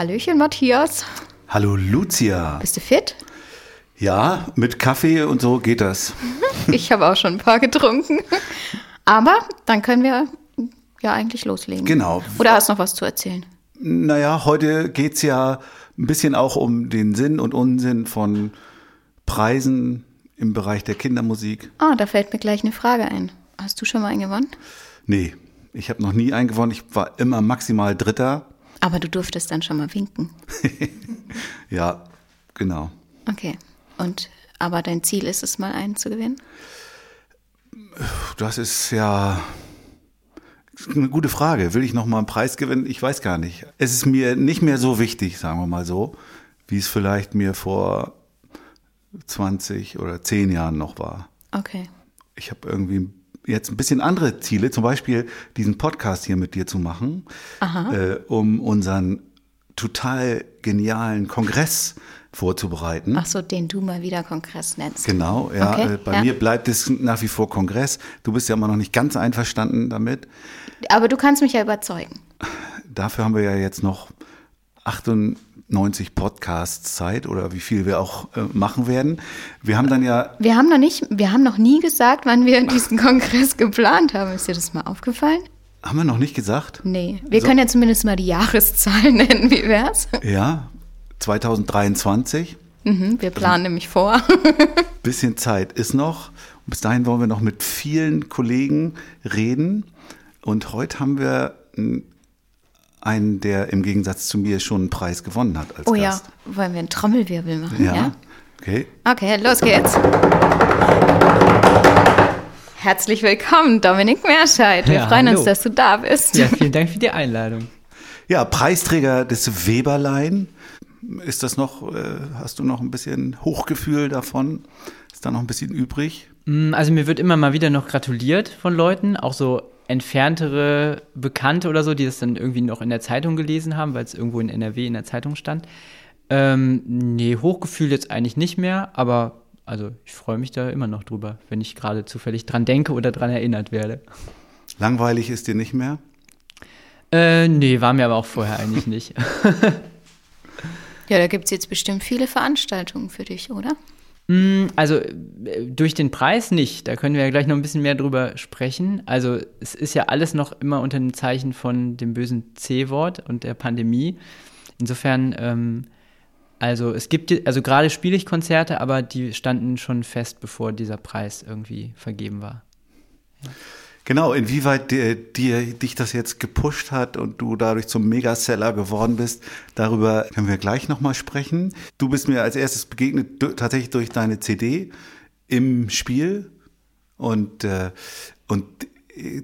Hallöchen, Matthias. Hallo Lucia. Bist du fit? Ja, mit Kaffee und so geht das. Ich habe auch schon ein paar getrunken. Aber dann können wir ja eigentlich loslegen. Genau. Oder hast du noch was zu erzählen? Naja, heute geht es ja ein bisschen auch um den Sinn und Unsinn von Preisen im Bereich der Kindermusik. Ah, da fällt mir gleich eine Frage ein. Hast du schon mal einen gewonnen? Nee, ich habe noch nie einen gewonnen. Ich war immer maximal Dritter. Aber du durftest dann schon mal winken. Ja, genau. Okay. Und aber dein Ziel ist es mal einen zu gewinnen? Das ist ja eine gute Frage. Will ich noch mal einen Preis gewinnen? Ich weiß gar nicht. Es ist mir nicht mehr so wichtig, sagen wir mal so, wie es vielleicht mir vor 20 oder 10 Jahren noch war. Okay. Ich habe irgendwie jetzt ein bisschen andere Ziele, zum Beispiel diesen Podcast hier mit dir zu machen, äh, um unseren total genialen Kongress vorzubereiten. Ach so, den du mal wieder Kongress nennst. Genau, ja. Okay, äh, bei ja. mir bleibt es nach wie vor Kongress. Du bist ja immer noch nicht ganz einverstanden damit. Aber du kannst mich ja überzeugen. Dafür haben wir ja jetzt noch 98 Podcasts Zeit oder wie viel wir auch äh, machen werden. Wir haben dann ja, Wir haben noch nicht, wir haben noch nie gesagt, wann wir diesen Kongress geplant haben. Ist dir das mal aufgefallen? haben wir noch nicht gesagt? Nee. Wir So. können ja zumindest mal die Jahreszahl nennen. Wie wär's? Ja, 2023. Mhm, wir planen nämlich vor. Bisschen Zeit ist noch. Und bis dahin wollen wir noch mit vielen Kollegen reden. Und heute haben wir mm, einen, der im Gegensatz zu mir schon einen Preis gewonnen hat als Oh ja, Gast. wollen wir einen Trommelwirbel machen? Ja. ja? Okay. Okay, los geht's. Herzlich willkommen, Dominik Merscheid. Wir Ja, freuen uns, hallo. dass du da bist. Ja, vielen Dank für die Einladung. Ja, Preisträger des Weberlein. Ist das noch, äh, hast du noch ein bisschen Hochgefühl davon? Ist da noch ein bisschen übrig? Mm, Also mir wird immer mal wieder noch gratuliert von Leuten, auch so entferntere Bekannte oder so, die das dann irgendwie noch in der Zeitung gelesen haben, weil es irgendwo in NRW in der Zeitung stand. Ähm, nee, Hochgefühl jetzt eigentlich nicht mehr, aber also ich freue mich da immer noch drüber, wenn ich gerade zufällig dran denke oder dran erinnert werde. Langweilig ist dir nicht mehr? Äh, nee, war mir aber auch vorher eigentlich nicht. Ja, da gibt's jetzt bestimmt viele Veranstaltungen für dich, oder? Mm, Also äh, durch den Preis nicht. Da können wir ja gleich noch ein bisschen mehr drüber sprechen. Also es ist ja alles noch immer unter dem Zeichen von dem bösen C-Wort und der Pandemie. Insofern, ähm, also es gibt, also gerade spiele ich Konzerte, aber die standen schon fest, bevor dieser Preis irgendwie vergeben war. Genau, inwieweit dir, dir, dich das jetzt gepusht hat und du dadurch zum Megaseller geworden bist, darüber können wir gleich nochmal sprechen. Du bist mir als erstes begegnet tatsächlich durch deine CD im Spiel und, äh, und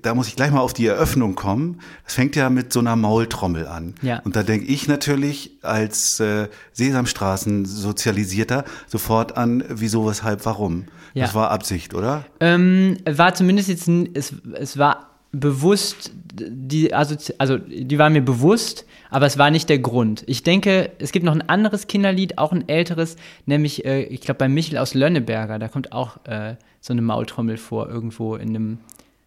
da muss ich gleich mal auf die Eröffnung kommen. Das fängt ja mit so einer Maultrommel an. Ja. Und da denke ich natürlich als äh, Sesamstraßen-Sozialisierter sofort an, wieso, weshalb, warum. Ja. Das war Absicht, oder? Ähm, war zumindest jetzt, es, es war bewusst, die, Assozi also die war mir bewusst, aber es war nicht der Grund. Ich denke, es gibt noch ein anderes Kinderlied, auch ein älteres, nämlich, äh, ich glaube, bei Michel aus Lönneberger, da kommt auch äh, so eine Maultrommel vor, irgendwo in einem,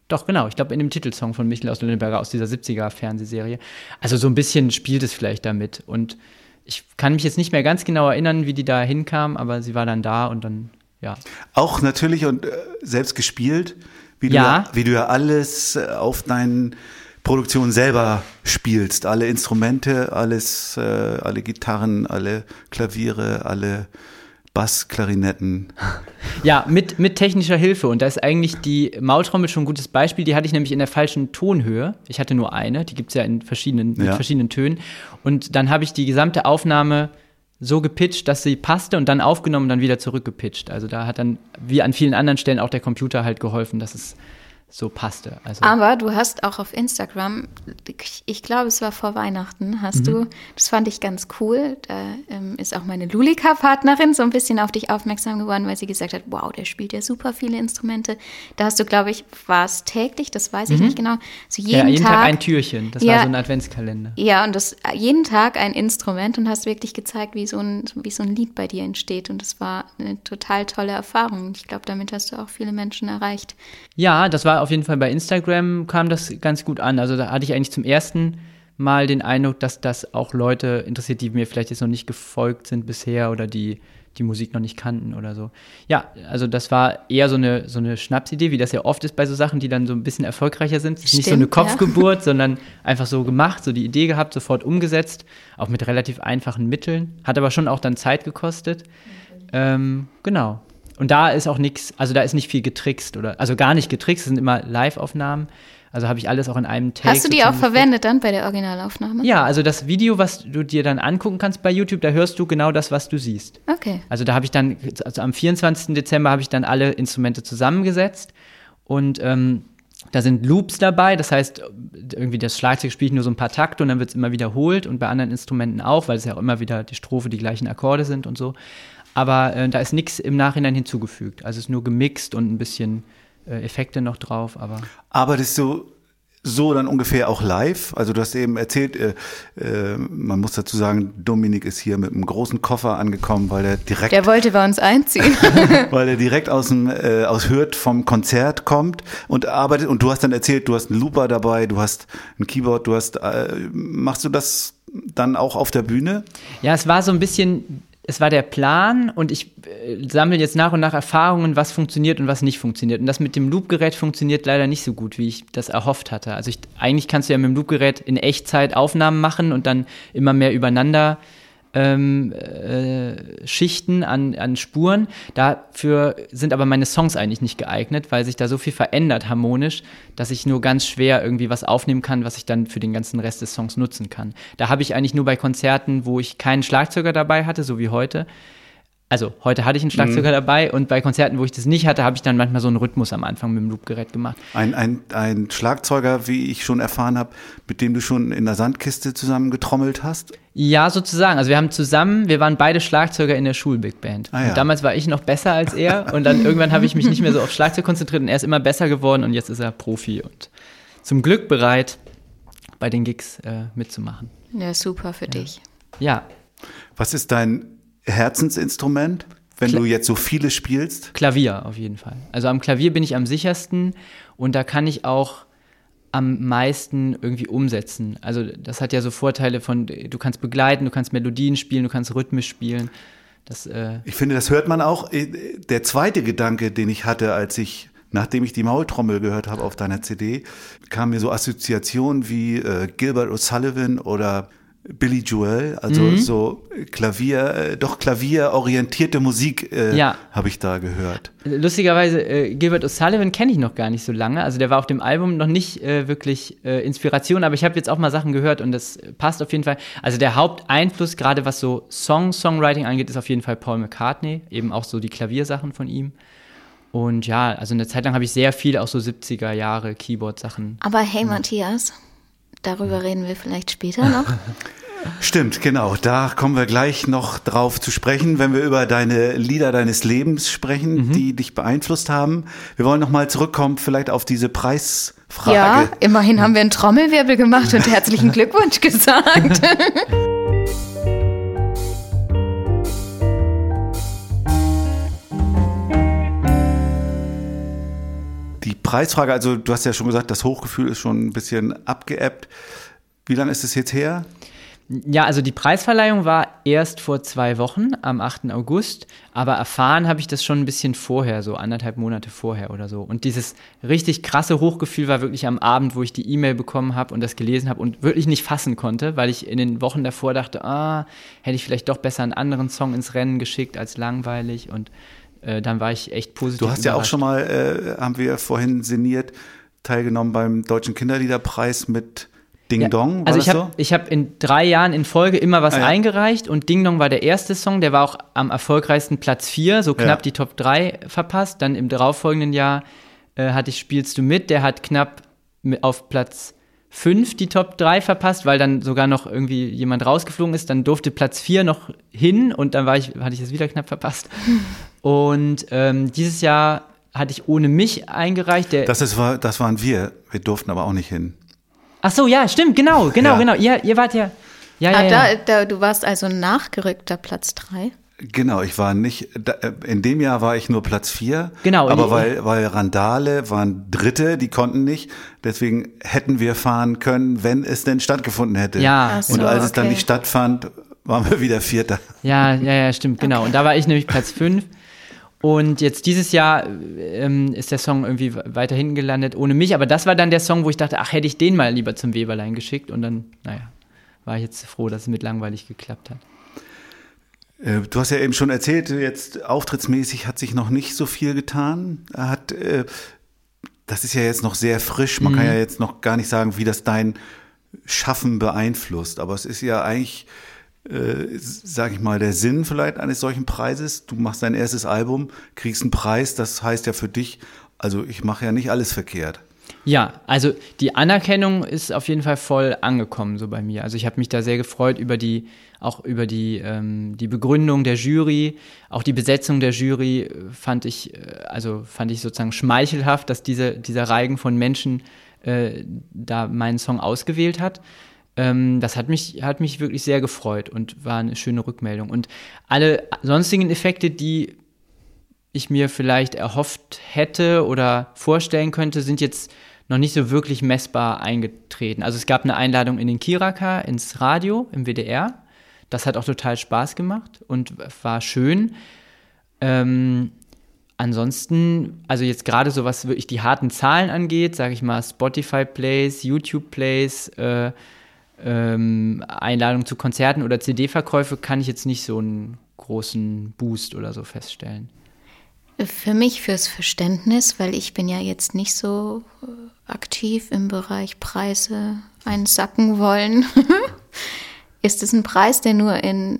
doch genau, ich glaube, in dem Titelsong von Michel aus Lönneberger aus dieser 70er-Fernsehserie. Also so ein bisschen spielt es vielleicht damit und ich kann mich jetzt nicht mehr ganz genau erinnern, wie die da hinkam, aber sie war dann da und dann, ja. Auch natürlich und äh, selbst gespielt, wie du, Ja. ja, wie du ja alles äh, auf deinen Produktionen selber spielst. Alle Instrumente, alles, äh, alle Gitarren, alle Klaviere, alle Bass, Klarinetten. Ja, mit, mit technischer Hilfe. Und da ist eigentlich die Maultrommel schon ein gutes Beispiel. Die hatte ich nämlich in der falschen Tonhöhe. Ich hatte nur eine. Die gibt es ja in verschiedenen, mit Ja. verschiedenen Tönen. Und dann habe ich die gesamte Aufnahme so gepitcht, dass sie passte und dann aufgenommen und dann wieder zurückgepitcht. Also da hat dann, wie an vielen anderen Stellen, auch der Computer halt geholfen, dass es so passte. Also, Aber du hast auch auf Instagram, ich, glaube, es war vor Weihnachten, hast du, das fand ich ganz cool. Da ähm, ist auch meine Lulika-Partnerin so ein bisschen auf dich aufmerksam geworden, weil sie gesagt hat, wow, der spielt ja super viele Instrumente. Da hast du, glaube ich, war es täglich, das weiß ich nicht genau. So jeden, ja, jeden Tag, Tag ein Türchen. Das Ja. war so ein Adventskalender. Ja, und das jeden Tag ein Instrument und hast wirklich gezeigt, wie so ein, wie so ein Lied bei dir entsteht. Und das war eine total tolle Erfahrung. Ich glaube, damit hast du auch viele Menschen erreicht. Ja, das war auf jeden Fall bei Instagram kam das ganz gut an. Also da hatte ich eigentlich zum ersten Mal den Eindruck, dass das auch Leute interessiert, die mir vielleicht jetzt noch nicht gefolgt sind bisher oder die die Musik noch nicht kannten oder so. Ja, also das war eher so eine, so eine Schnapsidee, wie das ja oft ist bei so Sachen, die dann so ein bisschen erfolgreicher sind. Ist nicht so eine Stimmt, ja. Kopfgeburt, sondern einfach so gemacht, so die Idee gehabt, sofort umgesetzt, auch mit relativ einfachen Mitteln. Hat aber schon auch dann Zeit gekostet. Ähm, genau. Und da ist auch nichts, also da ist nicht viel getrickst oder, also gar nicht getrickst, es sind immer Live-Aufnahmen. Also habe ich alles auch in einem Take. Hast du die auch verwendet dann bei der Originalaufnahme? Ja, also das Video, was du dir dann angucken kannst bei YouTube, da hörst du genau das, was du siehst. Okay. Also da habe ich dann, also am 24. Dezember habe ich dann alle Instrumente zusammengesetzt und ähm, da sind Loops dabei, das heißt, irgendwie das Schlagzeug spielt nur so ein paar Takte und dann wird es immer wiederholt und bei anderen Instrumenten auch, weil es ja auch immer wieder die Strophe die gleichen Akkorde sind und so. Aber äh, da ist nichts im Nachhinein hinzugefügt. Also es ist nur gemixt und ein bisschen äh, Effekte noch drauf, aber. Arbeitest du so dann ungefähr auch live? Also du hast eben erzählt, äh, äh, man muss dazu sagen, Dominik ist hier mit einem großen Koffer angekommen, weil er direkt, Der wollte bei uns einziehen. weil er direkt aus dem äh, aus Hürth vom Konzert kommt und arbeitet. Und du hast dann erzählt, du hast einen Looper dabei, du hast ein Keyboard, du hast. Äh, machst du das dann auch auf der Bühne? Ja, es war so ein bisschen, es war der Plan und ich äh, sammle jetzt nach und nach Erfahrungen, was funktioniert und was nicht funktioniert. Und das mit dem Loopgerät funktioniert leider nicht so gut, wie ich das erhofft hatte. Also ich, eigentlich kannst du ja mit dem Loopgerät in Echtzeit Aufnahmen machen und dann immer mehr übereinander ähm, äh, Schichten an, an Spuren. Dafür sind aber meine Songs eigentlich nicht geeignet, weil sich da so viel verändert harmonisch, dass ich nur ganz schwer irgendwie was aufnehmen kann, was ich dann für den ganzen Rest des Songs nutzen kann. Da habe ich eigentlich nur bei Konzerten, wo ich keinen Schlagzeuger dabei hatte, so wie heute. Also heute hatte ich einen Schlagzeuger dabei und bei Konzerten, wo ich das nicht hatte, habe ich dann manchmal so einen Rhythmus am Anfang mit dem Loopgerät gemacht. Ein, ein, ein Schlagzeuger, wie ich schon erfahren habe, mit dem du schon in der Sandkiste zusammen getrommelt hast. Ja, sozusagen. Also wir haben zusammen, wir waren beide Schlagzeuger in der Schul-Big Band. Ah, ja. Und damals war ich noch besser als er und dann irgendwann habe ich mich nicht mehr so auf Schlagzeug konzentriert und er ist immer besser geworden und jetzt ist er Profi und zum Glück bereit, bei den Gigs äh, mitzumachen. ja, super für dich. Ja, Was ist dein Herzensinstrument, wenn Kla- du jetzt so viele spielst? Klavier auf jeden Fall. Also am Klavier bin ich am sichersten und da kann ich auch am meisten irgendwie umsetzen. Also das hat ja so Vorteile von, du kannst begleiten, du kannst Melodien spielen, du kannst rhythmisch spielen. Das, äh, Ich finde, das hört man auch. Äh, Der zweite Gedanke, den ich hatte, als ich, nachdem ich die Maultrommel gehört habe auf deiner CD, kam mir so Assoziationen wie äh, Gilbert O'Sullivan oder Billy Joel, also Mhm. so Klavier, äh, doch klavierorientierte Musik äh, Ja. habe ich da gehört. Lustigerweise, äh, Gilbert O'Sullivan kenne ich noch gar nicht so lange. Also der war auf dem Album noch nicht äh, wirklich äh, Inspiration, aber ich habe jetzt auch mal Sachen gehört und das passt auf jeden Fall. Also der Haupteinfluss, gerade was so Song, Songwriting angeht, ist auf jeden Fall Paul McCartney, eben auch so die Klaviersachen von ihm. Und ja, also eine Zeit lang habe ich sehr viel auch so 70er Jahre Keyboard-Sachen. Aber hey, Matthias, darüber reden wir vielleicht später noch. Stimmt, genau. Da kommen wir gleich noch drauf zu sprechen, wenn wir über deine Lieder deines Lebens sprechen, Mhm. die dich beeinflusst haben. Wir wollen noch mal zurückkommen, vielleicht auf diese Preisfrage. Ja, immerhin haben wir einen Trommelwirbel gemacht und herzlichen Glückwunsch gesagt. Preisfrage, also du hast ja schon gesagt, das Hochgefühl ist schon ein bisschen abgeebbt. Wie lange ist es jetzt her? Ja, also die Preisverleihung war erst vor zwei Wochen, am 8. August, aber erfahren habe ich das schon ein bisschen vorher, so anderthalb Monate vorher oder so. Und dieses richtig krasse Hochgefühl war wirklich am Abend, wo ich die E-Mail bekommen habe und das gelesen habe und wirklich nicht fassen konnte, weil ich in den Wochen davor dachte, ah, hätte ich vielleicht doch besser einen anderen Song ins Rennen geschickt als langweilig und äh, dann war ich echt positiv. Du hast ja auch überrascht. schon mal, äh, haben wir vorhin sinniert, teilgenommen beim Deutschen Kinderliederpreis mit Ding Ja, Dong. War also ich habe so? ich hab in drei Jahren in Folge immer was Ah, ja. eingereicht und Ding Dong war der erste Song, der war auch am erfolgreichsten Platz 4, so knapp Ja. die Top 3 verpasst. Dann im darauffolgenden Jahr äh, hatte ich Spielst du mit, der hat knapp auf Platz 5 die Top 3 verpasst, weil dann sogar noch irgendwie jemand rausgeflogen ist. Dann durfte Platz 4 noch hin und dann war ich, hatte ich es wieder knapp verpasst. Und ähm, dieses Jahr hatte ich ohne mich eingereicht. Der, Das, ist, war, das waren wir. Wir durften aber auch nicht hin. Ach so, ja, stimmt, genau, genau, Ja. genau. Ihr, ihr wart ja. Ja, ja, Ah, ja. da, da, du warst also nachgerückter Platz 3. Genau, ich war nicht, da, äh, in dem Jahr war ich nur Platz vier. Genau, Aber die- weil, weil Randale waren Dritte, die konnten nicht. Deswegen hätten wir fahren können, wenn es denn stattgefunden hätte. Ja. So, Und als es dann okay. nicht stattfand, waren wir wieder Vierter. Ja, ja, ja, stimmt, genau. Und da war ich nämlich Platz 5. Und jetzt dieses Jahr ähm, ist der Song irgendwie weiter hinten gelandet, ohne mich. Aber das war dann der Song, wo ich dachte, ach, hätte ich den mal lieber zum Weberlein geschickt. Und dann, naja, war ich jetzt froh, dass es mit langweilig geklappt hat. Äh, Du hast ja eben schon erzählt, jetzt auftrittsmäßig hat sich noch nicht so viel getan. Hat, äh, das ist ja jetzt noch sehr frisch. Man kann ja jetzt noch gar nicht sagen, wie das dein Schaffen beeinflusst. Aber es ist ja eigentlich, äh, sag ich mal, der Sinn vielleicht eines solchen Preises. Du machst dein erstes Album, kriegst einen Preis. Das heißt ja für dich, also ich mache ja nicht alles verkehrt. Ja, also die Anerkennung ist auf jeden Fall voll angekommen so bei mir. Also ich habe mich da sehr gefreut über die, auch über die, ähm, die Begründung der Jury, auch die Besetzung der Jury äh, fand ich, äh, also fand ich sozusagen schmeichelhaft, dass diese, dieser Reigen von Menschen äh, da meinen Song ausgewählt hat. Ähm, das hat mich, hat mich wirklich sehr gefreut und war eine schöne Rückmeldung. Und alle sonstigen Effekte, die ich mir vielleicht erhofft hätte oder vorstellen könnte, sind jetzt noch nicht so wirklich messbar eingetreten. Also es gab eine Einladung in den Kiraka ins Radio im WDR. Das hat auch total Spaß gemacht und war schön. Ähm, ansonsten, also jetzt gerade so was wirklich die harten Zahlen angeht, sage ich mal Spotify Plays, YouTube Plays, äh, ähm, Einladung zu Konzerten oder CD-Verkäufe, kann ich jetzt nicht so einen großen Boost oder so feststellen. Für mich fürs Verständnis, weil ich bin ja jetzt nicht so äh, aktiv im Bereich Preise einsacken wollen. Ist es ein Preis, der nur in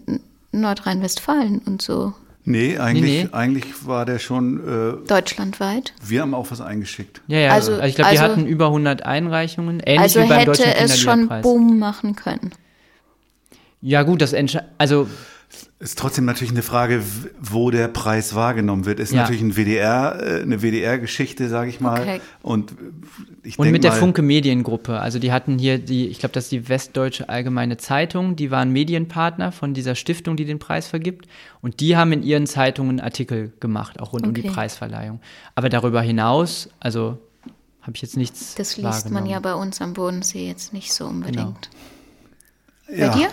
Nordrhein-Westfalen und so Nee, eigentlich, Nee, nee. eigentlich war der schon, äh, deutschlandweit? wir haben auch was eingeschickt. Ja, ja, Also- also, ich glaube, wir also- hatten über 100 Einreichungen, ähnlich also wie beim hätte Deutschen es schon. Boom machen können. Ja, gut, das entsch also Ist trotzdem natürlich eine Frage, wo der Preis wahrgenommen wird. Ist Ja. natürlich ein WDR, äh, eine WDR-Geschichte, sage ich mal. Okay. Und ich und mit der Funke Mediengruppe. Also die hatten hier die, ich glaube, das ist die Westdeutsche Allgemeine Zeitung, die waren Medienpartner von dieser Stiftung, die den Preis vergibt. Und die haben in ihren Zeitungen Artikel gemacht, auch rund um die Okay. Preisverleihung. Aber darüber hinaus, also habe ich jetzt nichts Das liest man ja bei uns am Bodensee jetzt nicht so unbedingt. ja, Bei dir?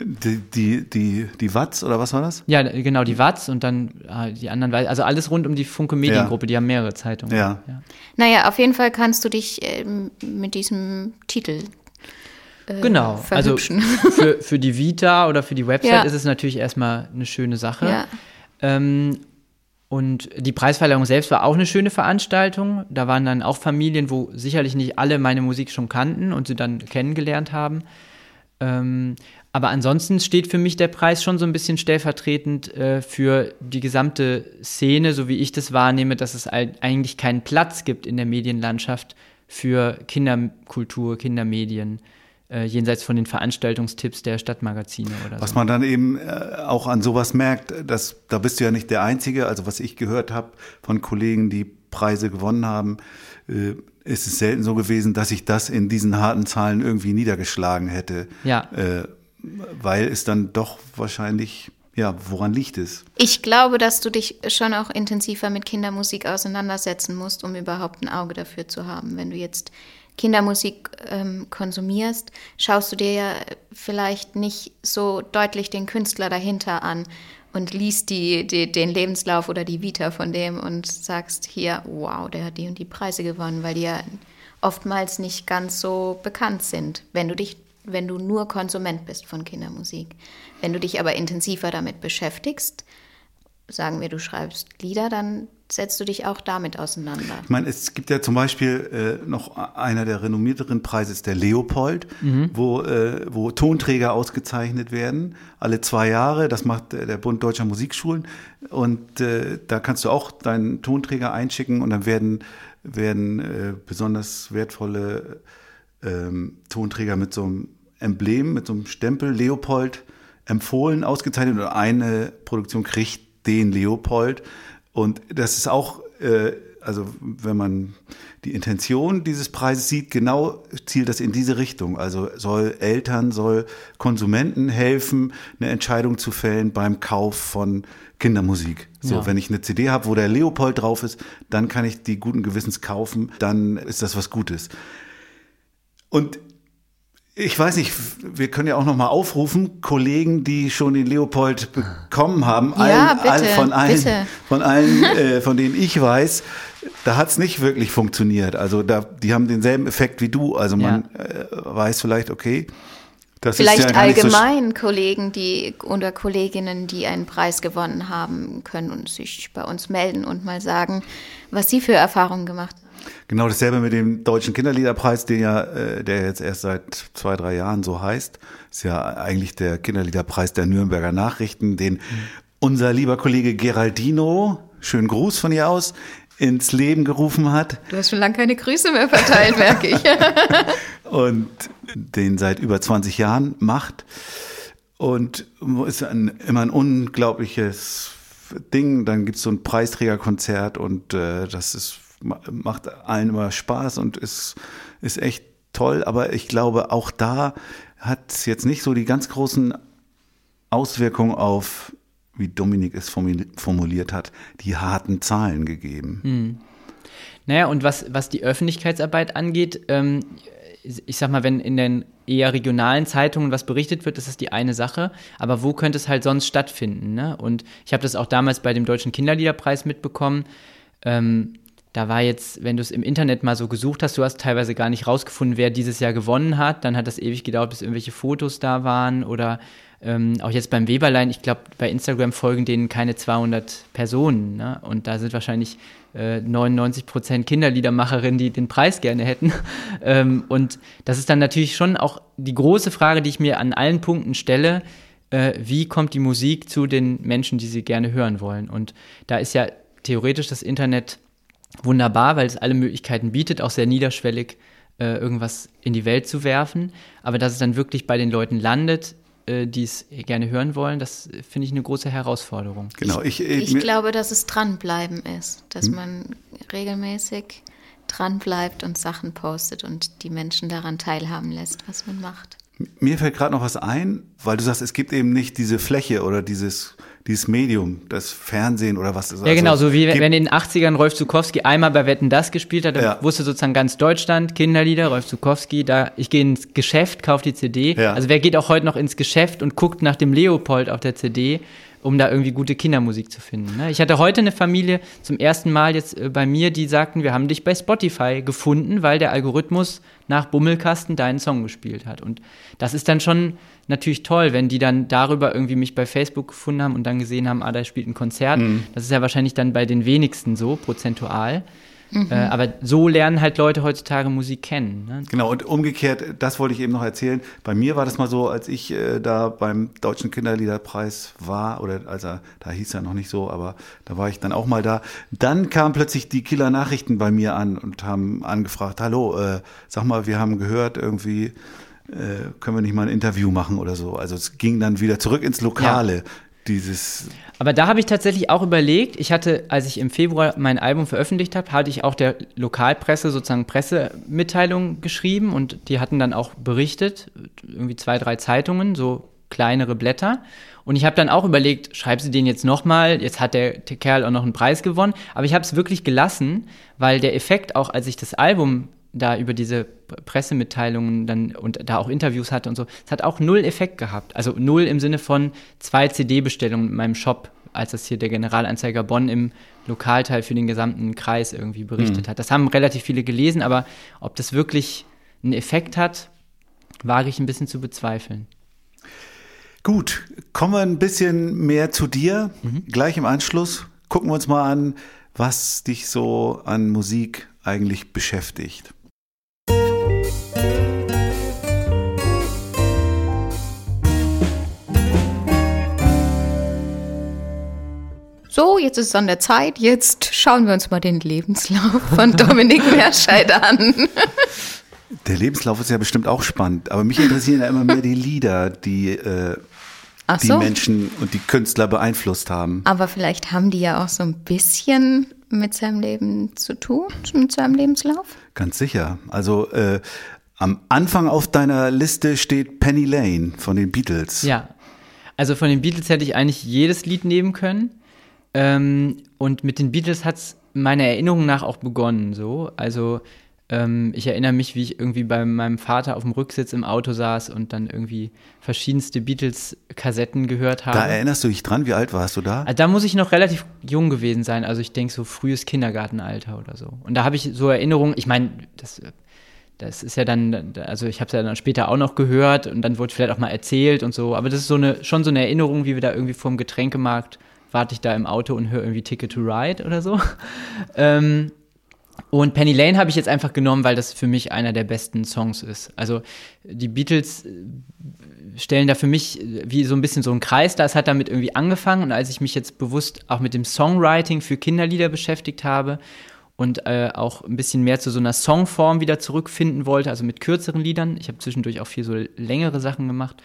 Die, die, die, die Watz oder was war das? Ja, genau, die Watz und dann ah, die anderen, also alles rund um die Funke Mediengruppe, die haben mehrere Zeitungen. Ja. Naja, auf jeden Fall kannst du dich ähm, mit diesem Titel äh, Genau, also für, für die Vita oder für die Website Ja. ist es natürlich erstmal eine schöne Sache. ja. Ähm, und die Preisverleihung selbst war auch eine schöne Veranstaltung. Da waren dann auch Familien, wo sicherlich nicht alle meine Musik schon kannten und sie dann kennengelernt haben. Ähm, aber ansonsten steht für mich der Preis schon so ein bisschen stellvertretend äh, für die gesamte Szene, so wie ich das wahrnehme, dass es eigentlich keinen Platz gibt in der Medienlandschaft für Kinderkultur, Kindermedien, äh, jenseits von den Veranstaltungstipps der Stadtmagazine oder Was so. man dann eben äh, auch an sowas merkt, dass, da bist du ja nicht der Einzige, also was ich gehört habe von Kollegen, die Preise gewonnen haben, äh, ist es selten so gewesen, dass sich das in diesen harten Zahlen irgendwie niedergeschlagen hätte. Ja. Äh, weil es dann doch wahrscheinlich, ja, woran liegt es? Ich glaube, dass du dich schon auch intensiver mit Kindermusik auseinandersetzen musst, um überhaupt ein Auge dafür zu haben. Wenn du jetzt Kindermusik ähm, konsumierst, schaust du dir ja vielleicht nicht so deutlich den Künstler dahinter an und liest die, die, den Lebenslauf oder die Vita von dem und sagst hier, wow, der hat die und die Preise gewonnen, weil die ja oftmals nicht ganz so bekannt sind, wenn du dich, wenn du nur Konsument bist von Kindermusik. Wenn du dich aber intensiver damit beschäftigst, sagen wir, du schreibst Lieder, dann setzt du dich auch damit auseinander? Ich meine, es gibt ja zum Beispiel äh, noch einer der renommierteren Preise ist der Leopold, wo, äh, wo Tonträger ausgezeichnet werden, alle zwei Jahre. Das macht äh, der Bund Deutscher Musikschulen. Und äh, da kannst du auch deinen Tonträger einschicken und dann werden, werden äh, besonders wertvolle ähm, Tonträger mit so einem Emblem, mit so einem Stempel Leopold empfohlen, ausgezeichnet und eine Produktion kriegt den Leopold. Und das ist auch, äh, also wenn man die Intention dieses Preises sieht, genau zielt das in diese Richtung. Also soll Eltern, soll Konsumenten helfen, eine Entscheidung zu fällen beim Kauf von Kindermusik. So, Ja. wenn ich eine CD habe, wo der Leopold drauf ist, dann kann ich die guten Gewissens kaufen, dann ist das was Gutes. Und ich weiß nicht, wir können ja auch noch mal aufrufen, Kollegen, die schon den Leopold bekommen haben, Ja, allen, all, bitte, von allen, bitte. von allen, äh, von denen ich weiß, da hat es nicht wirklich funktioniert. Also da, die haben denselben Effekt wie du. Also man äh, weiß vielleicht, okay, das Vielleicht ist ja nicht so allgemein Kollegen, die oder Kolleginnen, die einen Preis gewonnen haben, können sich bei uns melden und mal sagen, was sie für Erfahrungen gemacht haben. Genau dasselbe mit dem Deutschen Kinderliederpreis, den ja, äh, der jetzt erst seit zwei, drei Jahren so heißt. Ist ja eigentlich der Kinderliederpreis der Nürnberger Nachrichten, den unser lieber Kollege Geraldino, schönen Gruß von ihr aus, ins Leben gerufen hat Du hast schon lange keine Grüße mehr verteilt, merke ich. und den seit über 20 Jahren macht. Und ist ein, immer ein unglaubliches Ding. Dann gibt's so ein Preisträgerkonzert und äh, das ist, macht allen immer Spaß und ist, ist echt toll. Aber ich glaube, auch da hat es jetzt nicht so die ganz großen Auswirkungen auf, wie Dominik es formuli- formuliert hat, die harten Zahlen gegeben. Naja, und was, was die Öffentlichkeitsarbeit angeht, ähm, ich sag mal, wenn in den eher regionalen Zeitungen was berichtet wird, ist das die eine Sache. Aber wo könnte es halt sonst stattfinden? Ne? Und ich habe das auch damals bei dem Deutschen Kinderliederpreis mitbekommen. Ähm, da war jetzt, wenn du es im Internet mal so gesucht hast, du hast teilweise gar nicht rausgefunden, wer dieses Jahr gewonnen hat. Dann hat das ewig gedauert, bis irgendwelche Fotos da waren. Oder ähm, auch jetzt beim Weberlein, ich glaube, bei Instagram folgen denen keine 200 Personen. Ne? Und da sind wahrscheinlich äh, 99 Prozent Kinderliedermacherinnen, die den Preis gerne hätten. ähm, und das ist dann natürlich schon auch die große Frage, die ich mir an allen Punkten stelle. Äh, wie kommt die Musik zu den Menschen, die sie gerne hören wollen? Und da ist ja theoretisch das Internet wunderbar, weil es alle Möglichkeiten bietet, auch sehr niederschwellig äh, irgendwas in die Welt zu werfen. Aber dass es dann wirklich bei den Leuten landet, äh, die es gerne hören wollen, das äh, finde ich eine große Herausforderung. Genau. Ich, Ich mir- glaube, dass es dranbleiben ist, dass man regelmäßig dranbleibt und Sachen postet und die Menschen daran teilhaben lässt, was man macht. Mir fällt gerade noch was ein, weil du sagst, es gibt eben nicht diese Fläche oder dieses, dieses Medium, das Fernsehen oder was das Ja, genau, so wie wenn in den 80ern Rolf Zukowski einmal bei Wetten das gespielt hat, dann Ja. wusste sozusagen ganz Deutschland, Kinderlieder, Rolf Zukowski, da ich gehe ins Geschäft, kaufe die CD. Ja. Also wer geht auch heute noch ins Geschäft und guckt nach dem Leopold auf der CD, um da irgendwie gute Kindermusik zu finden. Ne? Ich hatte heute eine Familie zum ersten Mal jetzt äh, bei mir, die sagten, wir haben dich bei Spotify gefunden, weil der Algorithmus nach Bummelkasten deinen Song gespielt hat. Und das ist dann schon natürlich toll, wenn die dann darüber irgendwie mich bei Facebook gefunden haben und dann gesehen haben, ah, da spielt ein Konzert. Das ist ja wahrscheinlich dann bei den wenigsten so, prozentual. Äh, aber so lernen halt Leute heutzutage Musik kennen. Ne? Genau, und umgekehrt, das wollte ich eben noch erzählen. Bei mir war das mal so, als ich äh, da beim Deutschen Kinderliederpreis war, oder als er, da hieß er noch nicht so, aber da war ich dann auch mal da. Dann kamen plötzlich die Killer Nachrichten bei mir an und haben angefragt, hallo, äh, sag mal, wir haben gehört, irgendwie äh, können wir nicht mal ein Interview machen oder so. Also es ging dann wieder zurück ins Lokale. Dieses, Aber da habe ich tatsächlich auch überlegt, ich hatte, als ich im Februar mein Album veröffentlicht habe, hatte ich auch der Lokalpresse sozusagen Pressemitteilungen geschrieben und die hatten dann auch berichtet, irgendwie zwei, drei Zeitungen, so kleinere Blätter. Und ich habe dann auch überlegt, schreib sie den jetzt nochmal, jetzt hat der Kerl auch noch einen Preis gewonnen. Aber ich habe es wirklich gelassen, weil der Effekt auch, als ich das Album da über diese Pressemitteilungen dann und da auch Interviews hatte und so, es hat auch null Effekt gehabt. Also null im Sinne von zwei CD-Bestellungen in meinem Shop, als das hier der Generalanzeiger Bonn im Lokalteil für den gesamten Kreis irgendwie berichtet hat. Das haben relativ viele gelesen, aber ob das wirklich einen Effekt hat, wage ich ein bisschen zu bezweifeln. Gut, kommen wir ein bisschen mehr zu dir. Mhm. Gleich im Anschluss gucken wir uns mal an, was dich so an Musik eigentlich beschäftigt. So, jetzt ist es an der Zeit. Jetzt schauen wir uns mal den Lebenslauf von Dominik Merscheid an. Der Lebenslauf ist ja bestimmt auch spannend, aber mich interessieren ja immer mehr die Lieder, die äh, die so. Menschen und die Künstler beeinflusst haben. Aber vielleicht haben die ja auch so ein bisschen mit seinem Leben zu tun, mit seinem Lebenslauf. Ganz sicher. Also äh, am Anfang auf deiner Liste steht Penny Lane von den Beatles. Ja. Also von den Beatles hätte ich eigentlich jedes Lied nehmen können. Ähm, und mit den Beatles hat es meiner Erinnerung nach auch begonnen. So. Also ähm, ich erinnere mich, wie ich irgendwie bei meinem Vater auf dem Rücksitz im Auto saß und dann irgendwie verschiedenste Beatles-Kassetten gehört habe. Da erinnerst du dich dran? Wie alt warst du da? Also da muss ich noch relativ jung gewesen sein. Also ich denke so frühes Kindergartenalter oder so. Und da habe ich so Erinnerungen, ich meine, das, das ist ja dann, also ich habe es ja dann später auch noch gehört und dann wurde vielleicht auch mal erzählt und so. Aber das ist so eine, schon so eine Erinnerung, wie wir da irgendwie vorm Getränkemarkt warte ich da im Auto und höre irgendwie Ticket to Ride oder so. ähm, und Penny Lane habe ich jetzt einfach genommen, weil das für mich einer der besten Songs ist. Also die Beatles äh, stellen da für mich äh, wie so ein bisschen so einen Kreis da. Es hat damit irgendwie angefangen und als ich mich jetzt bewusst auch mit dem Songwriting für Kinderlieder beschäftigt habe und äh, auch ein bisschen mehr zu so einer Songform wieder zurückfinden wollte, also mit kürzeren Liedern. Ich habe zwischendurch auch viel so längere Sachen gemacht.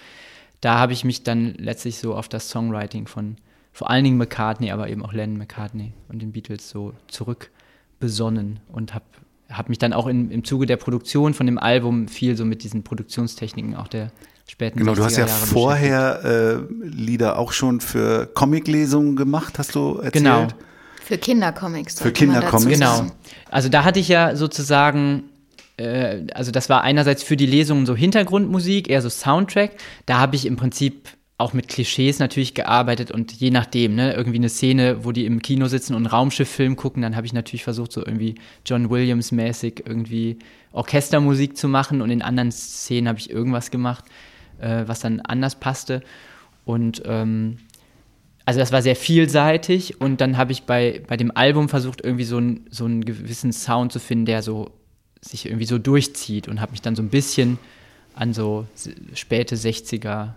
Da habe ich mich dann letztlich so auf das Songwriting von vor allen Dingen McCartney, aber eben auch Lennon McCartney und den Beatles so zurück besonnen und habe hab mich dann auch in, im Zuge der Produktion von dem Album viel so mit diesen Produktionstechniken auch der späten Genau, du hast 60er ja Jahre vorher äh, Lieder auch schon für Comiclesungen gemacht, hast du erzählt? Genau. Für Kindercomics. Für Kindercomics. Genau. Also da hatte ich ja sozusagen, äh, also das war einerseits für die Lesungen so Hintergrundmusik, eher so Soundtrack. Da habe ich im Prinzip auch mit Klischees natürlich gearbeitet und je nachdem, ne, irgendwie eine Szene, wo die im Kino sitzen und einen Raumschifffilm gucken, dann habe ich natürlich versucht, so irgendwie John Williams-mäßig irgendwie Orchestermusik zu machen und in anderen Szenen habe ich irgendwas gemacht, äh, was dann anders passte. Und ähm, also das war sehr vielseitig und dann habe ich bei, bei dem Album versucht, irgendwie so, ein, so einen gewissen Sound zu finden, der so sich irgendwie so durchzieht und habe mich dann so ein bisschen an so späte 60er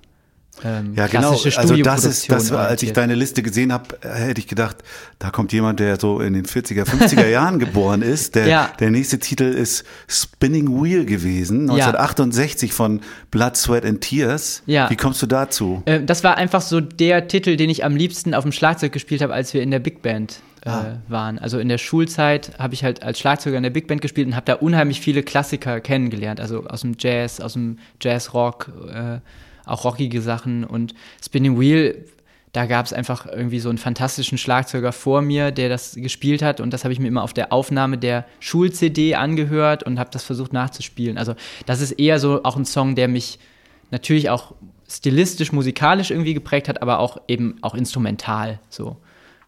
ähm, Ja, genau. Also das ist, das war, als ich deine Liste gesehen habe, hätte ich gedacht, da kommt jemand, der so in den 40er, 50er Jahren geboren ist. Der, Ja. der nächste Titel ist Spinning Wheel gewesen, 1968 von Blood, Sweat and Tears. Ja. Wie kommst du dazu? Äh, das war einfach so der Titel, den ich am liebsten auf dem Schlagzeug gespielt habe, als wir in der Big Band äh, Ah. waren. Also in der Schulzeit habe ich halt als Schlagzeuger in der Big Band gespielt und habe da unheimlich viele Klassiker kennengelernt. Also aus dem Jazz, aus dem Jazz-Rock, äh, auch rockige Sachen und Spinning Wheel. Da gab es einfach irgendwie so einen fantastischen Schlagzeuger vor mir, der das gespielt hat und das habe ich mir immer auf der Aufnahme der Schul-CD angehört und habe das versucht nachzuspielen. Also das ist eher so auch ein Song, der mich natürlich auch stilistisch, musikalisch irgendwie geprägt hat, aber auch eben auch instrumental, so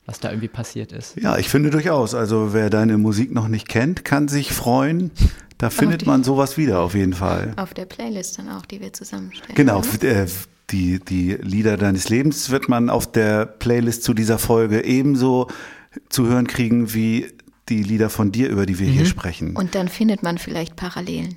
was da irgendwie passiert ist. Ja, ich finde durchaus. Also wer deine Musik noch nicht kennt, kann sich freuen. Da findet die- man sowas wieder auf jeden Fall. Auf der Playlist dann auch, die wir zusammenstellen. Genau, f- äh, die, die Lieder deines Lebens wird man auf der Playlist zu dieser Folge ebenso zu hören kriegen wie die Lieder von dir, über die wir Mhm. hier sprechen. Und dann findet man vielleicht Parallelen.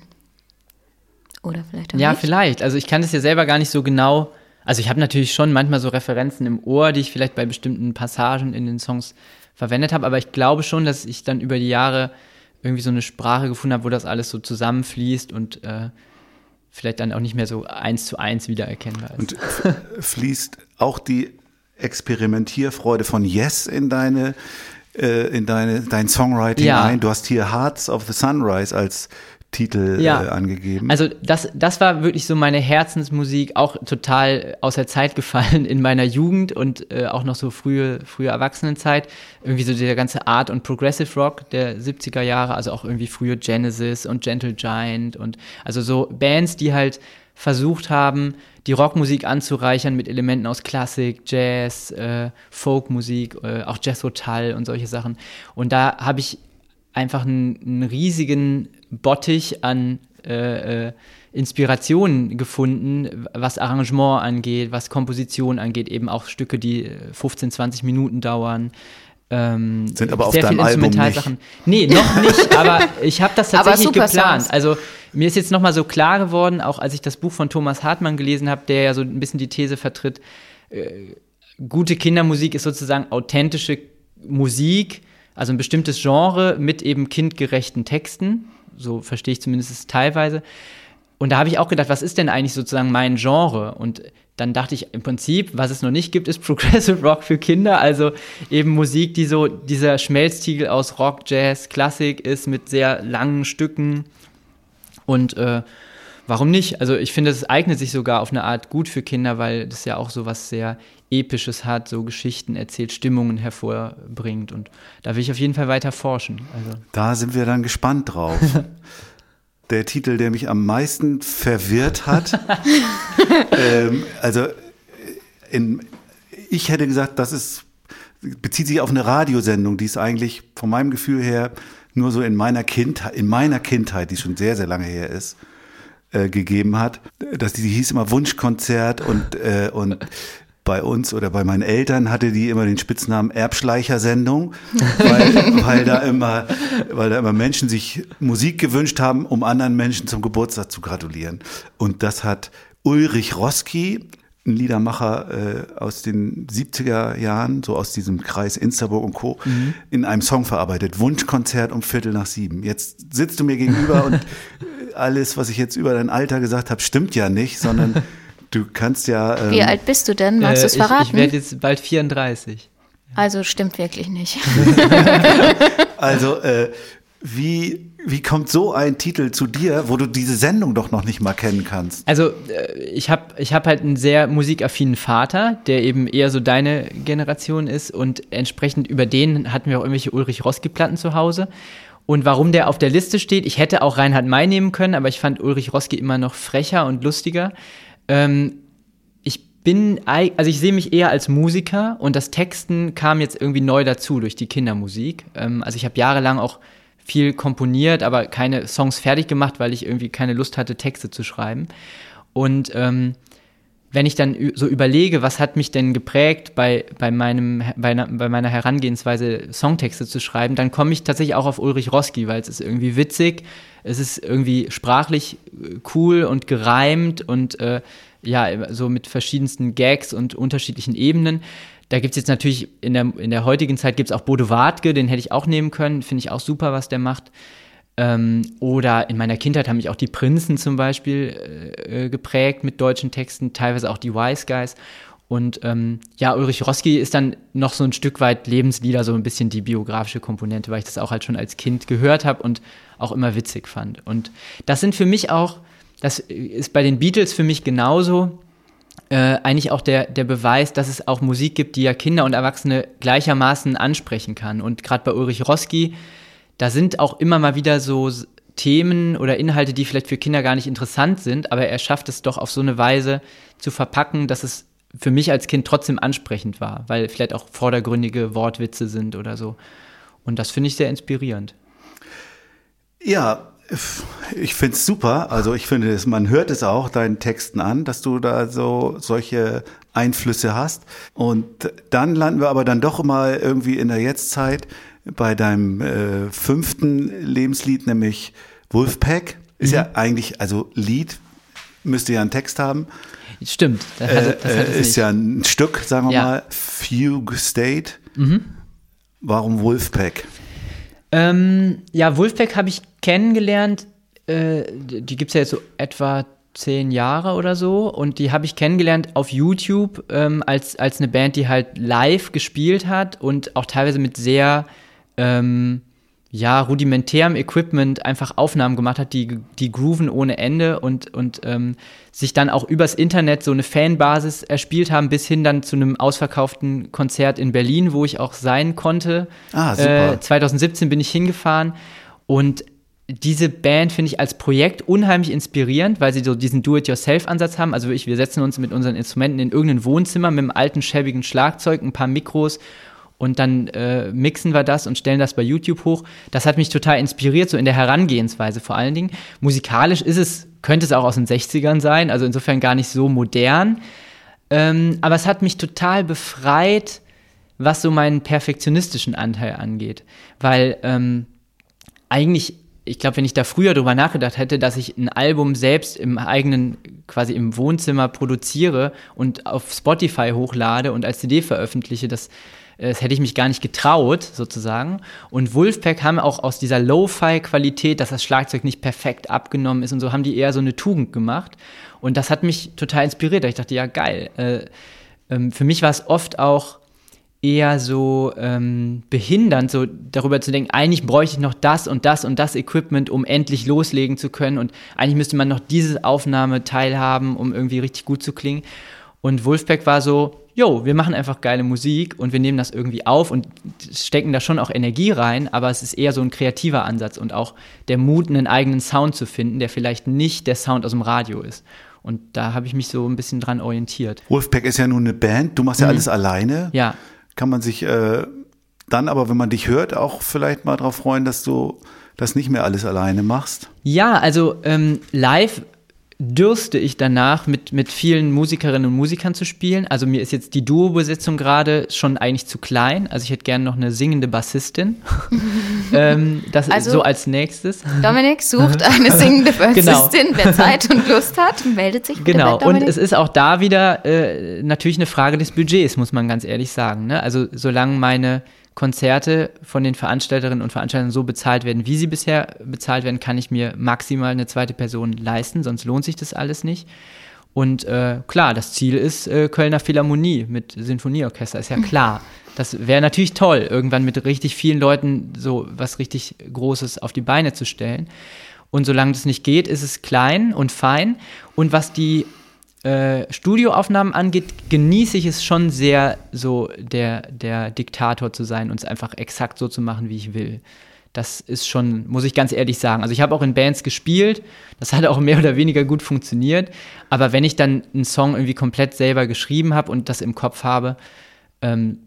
Oder vielleicht auch Ja, nicht. vielleicht. Also ich kann das ja selber gar nicht so genau. Also ich habe natürlich schon manchmal so Referenzen im Ohr, die ich vielleicht bei bestimmten Passagen in den Songs verwendet habe, aber ich glaube schon, dass ich dann über die Jahre irgendwie so eine Sprache gefunden habe, wo das alles so zusammenfließt und äh, vielleicht dann auch nicht mehr so eins zu eins wiedererkennbar ist. Und fließt auch die Experimentierfreude von Yes in deine äh, in deine dein Songwriting Ja. ein. Du hast hier Hearts of the Sunrise als Titel Ja. äh, angegeben. Also das, das war wirklich so meine Herzensmusik, auch total aus der Zeit gefallen in meiner Jugend und äh, auch noch so frühe, frühe Erwachsenenzeit. Irgendwie so der ganze Art und Progressive Rock der 70er Jahre, also auch irgendwie frühe Genesis und Gentle Giant und also so Bands, die halt versucht haben, die Rockmusik anzureichern mit Elementen aus Klassik, Jazz, äh, Folkmusik, äh, auch Jazz Hotel und solche Sachen. Und da habe ich einfach einen, einen riesigen Bottich an äh, äh, Inspirationen gefunden, was Arrangement angeht, was Komposition angeht, eben auch Stücke, die äh, 15, 20 Minuten dauern. ähm, Sind aber auf sehr deinem viel Album Instrumentalsachen. Nee, noch nicht, aber ich habe das tatsächlich geplant. Songs. Also mir ist jetzt nochmal so klar geworden, auch als ich das Buch von Thomas Hartmann gelesen habe, der ja so ein bisschen die These vertritt, äh, gute Kindermusik ist sozusagen authentische Musik, also ein bestimmtes Genre mit eben kindgerechten Texten. So verstehe ich zumindest es teilweise. Und da habe ich auch gedacht, was ist denn eigentlich sozusagen mein Genre? Und dann dachte ich im Prinzip, was es noch nicht gibt, ist Progressive Rock für Kinder. Also eben Musik, die so dieser Schmelztiegel aus Rock, Jazz, Klassik ist mit sehr langen Stücken. Und äh, warum nicht? Also ich finde, es eignet sich sogar auf eine Art gut für Kinder, weil das ja auch so was sehr Episches hat, so Geschichten erzählt, Stimmungen hervorbringt. Und da will ich auf jeden Fall weiter forschen. Also Da sind wir dann gespannt drauf. Der Titel, der mich am meisten verwirrt hat. ähm, also in, ich hätte gesagt, das ist bezieht sich auf eine Radiosendung, die es eigentlich von meinem Gefühl her nur so in meiner Kindheit, in meiner Kindheit, die schon sehr sehr lange her ist, äh, gegeben hat. Dass die, die hieß immer Wunschkonzert und äh, und bei uns oder bei meinen Eltern hatte die immer den Spitznamen Erbschleicher-Sendung, weil, weil da immer, weil da immer Menschen sich Musik gewünscht haben, um anderen Menschen zum Geburtstag zu gratulieren. Und das hat Ulrich Roski, ein Liedermacher äh, aus den 70er Jahren, so aus diesem Kreis Insterburg und Co., in einem Song verarbeitet. Wunschkonzert um Viertel nach sieben. Jetzt sitzt du mir gegenüber und alles, was ich jetzt über dein Alter gesagt habe, stimmt ja nicht, sondern du kannst ja. Ähm, Wie alt bist du denn? Magst du es äh, ich, verraten? ich werde jetzt bald 34. also stimmt wirklich nicht. Also, äh, wie, wie kommt so ein Titel zu dir, wo du diese Sendung doch noch nicht mal kennen kannst? Also äh, ich habe ich hab halt einen sehr musikaffinen Vater, der eben eher so deine Generation ist und entsprechend über den hatten wir auch irgendwelche Ulrich Roski-Platten zu Hause. Und warum der auf der Liste steht, ich hätte auch Reinhard May nehmen können, aber ich fand Ulrich Roski immer noch frecher und lustiger. Ähm, ich bin, also ich sehe mich eher als Musiker und das Texten kam jetzt irgendwie neu dazu durch die Kindermusik. Ähm, also ich habe jahrelang auch viel komponiert, aber keine Songs fertig gemacht, weil ich irgendwie keine Lust hatte, Texte zu schreiben. Und ähm, wenn ich dann so überlege, was hat mich denn geprägt bei, bei, meinem, bei, bei meiner Herangehensweise, Songtexte zu schreiben, dann komme ich tatsächlich auch auf Ulrich Roski, weil es ist irgendwie witzig, es ist irgendwie sprachlich äh, cool und gereimt und äh, ja, so mit verschiedensten Gags und unterschiedlichen Ebenen. Da gibt es jetzt natürlich, in der, in der heutigen Zeit gibt es auch Bodo Wartke, den hätte ich auch nehmen können, finde ich auch super, was der macht. Ähm, oder in meiner Kindheit haben mich auch die Prinzen zum Beispiel äh, äh, geprägt mit deutschen Texten, teilweise auch die Wise Guys. Und ähm, ja, Ulrich Roski ist dann noch so ein Stück weit Lebenslieder, so ein bisschen die biografische Komponente, weil ich das auch halt schon als Kind gehört habe und auch immer witzig fand. Und das sind für mich auch, das ist bei den Beatles für mich genauso, äh, eigentlich auch der, der Beweis, dass es auch Musik gibt, die ja Kinder und Erwachsene gleichermaßen ansprechen kann. Und gerade bei Ulrich Roski, da sind auch immer mal wieder so Themen oder Inhalte, die vielleicht für Kinder gar nicht interessant sind, aber er schafft es doch auf so eine Weise zu verpacken, dass es für mich als Kind trotzdem ansprechend war, weil vielleicht auch vordergründige Wortwitze sind oder so. Und das finde ich sehr inspirierend. Ja, ich finde es super. Also ich finde, es, man hört es auch deinen Texten an, dass du da so solche Einflüsse hast. Und dann landen wir aber dann doch mal irgendwie in der Jetztzeit bei deinem äh, fünften Lebenslied, nämlich Wolfpack. Ist ja eigentlich, also Lied müsste ja einen Text haben. Stimmt, das hat, Äh, das hat äh, es ist nicht. ja ein Stück, sagen wir Ja. mal, Fugue State. Mhm. Warum Wolfpack? Ähm, ja, Wolfpack habe ich kennengelernt. Äh, die gibt es ja jetzt so etwa zehn Jahre oder so. Und die habe ich kennengelernt auf YouTube ähm, als, als eine Band, die halt live gespielt hat und auch teilweise mit sehr ähm, ja, rudimentärem Equipment einfach Aufnahmen gemacht hat, die, die grooven ohne Ende und, und ähm, sich dann auch übers Internet so eine Fanbasis erspielt haben, bis hin dann zu einem ausverkauften Konzert in Berlin, wo ich auch sein konnte. Ah, super. Äh, 2017 bin ich hingefahren und diese Band finde ich als Projekt unheimlich inspirierend, weil sie so diesen Do-it-yourself-Ansatz haben. Also ich, wir setzen uns mit unseren Instrumenten in irgendein Wohnzimmer mit einem alten, schäbigen Schlagzeug, ein paar Mikros und dann äh, mixen wir das und stellen das bei YouTube hoch. Das hat mich total inspiriert, so in der Herangehensweise vor allen Dingen. Musikalisch ist es, könnte es auch aus den 60ern sein, also insofern gar nicht so modern. Ähm, aber es hat mich total befreit, was so meinen perfektionistischen Anteil angeht. Weil ähm, eigentlich, ich glaube, wenn ich da früher drüber nachgedacht hätte, dass ich ein Album selbst im eigenen, quasi im Wohnzimmer produziere und auf Spotify hochlade und als CD veröffentliche, das, das hätte ich mich gar nicht getraut, sozusagen. Und Wolfpack haben auch aus dieser Lo-Fi-Qualität, dass das Schlagzeug nicht perfekt abgenommen ist und so, haben die eher so eine Tugend gemacht. Und das hat mich total inspiriert. Ich dachte, ja, geil. Äh, ähm, für mich war es oft auch eher so ähm, behindernd, so darüber zu denken, eigentlich bräuchte ich noch das und das und das Equipment, um endlich loslegen zu können und eigentlich müsste man noch diese Aufnahme teilhaben, um irgendwie richtig gut zu klingen. Und Wolfpack war so, jo, wir machen einfach geile Musik und wir nehmen das irgendwie auf und stecken da schon auch Energie rein, aber es ist eher so ein kreativer Ansatz und auch der Mut, einen eigenen Sound zu finden, der vielleicht nicht der Sound aus dem Radio ist. Und da habe ich mich so ein bisschen dran orientiert. Wolfpack ist ja nun eine Band, du machst ja alles alleine. Ja, Kann man sich äh, dann aber, wenn man dich hört, auch vielleicht mal darauf freuen, dass du das nicht mehr alles alleine machst? Ja, also ähm, live dürste ich danach, mit, mit vielen Musikerinnen und Musikern zu spielen. Also mir ist jetzt die Duo-Besetzung gerade schon eigentlich zu klein. Also ich hätte gerne noch eine singende Bassistin. ähm, das Also- ist so als nächstes. Dominik sucht eine singende Genau. Bassistin. Wer Zeit und Lust hat, meldet sich Genau, und es ist auch da wieder äh, natürlich eine Frage des Budgets, muss man ganz ehrlich sagen. Ne? Also solange meine Konzerte von den Veranstalterinnen und Veranstaltern so bezahlt werden, wie sie bisher bezahlt werden, kann ich mir maximal eine zweite Person leisten, sonst lohnt sich das alles nicht. Und äh, klar, das Ziel ist äh, Kölner Philharmonie mit Sinfonieorchester, ist ja klar. Das wäre natürlich toll, irgendwann mit richtig vielen Leuten so was richtig Großes auf die Beine zu stellen. Und solange das nicht geht, ist es klein und fein. Und was die äh, Studioaufnahmen angeht, genieße ich es schon sehr, so der, der Diktator zu sein und es einfach exakt so zu machen, wie ich will. Das ist schon, muss ich ganz ehrlich sagen. Also ich habe auch in Bands gespielt, das hat auch mehr oder weniger gut funktioniert. Aber wenn ich dann einen Song irgendwie komplett selber geschrieben habe und das im Kopf habe, ähm,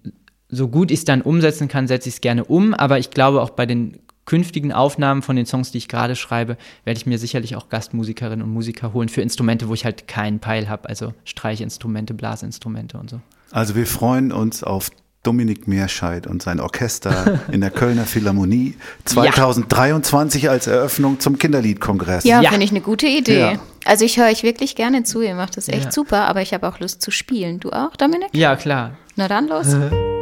so gut ich es dann umsetzen kann, setze ich es gerne um. Aber ich glaube auch bei den künftigen Aufnahmen von den Songs, die ich gerade schreibe, werde ich mir sicherlich auch Gastmusikerinnen und Musiker holen für Instrumente, wo ich halt keinen Peil habe. Also Streichinstrumente, Blasinstrumente und so. Also wir freuen uns auf Dominik Meerscheid und sein Orchester in der Kölner Philharmonie 2023 als Eröffnung zum Kinderliedkongress. ja, Ja. finde ich eine gute Idee. Ja. Also ich höre euch wirklich gerne zu, ihr macht das echt Ja. super, aber ich habe auch Lust zu spielen. Du auch, Dominik? Ja, klar. Na dann los.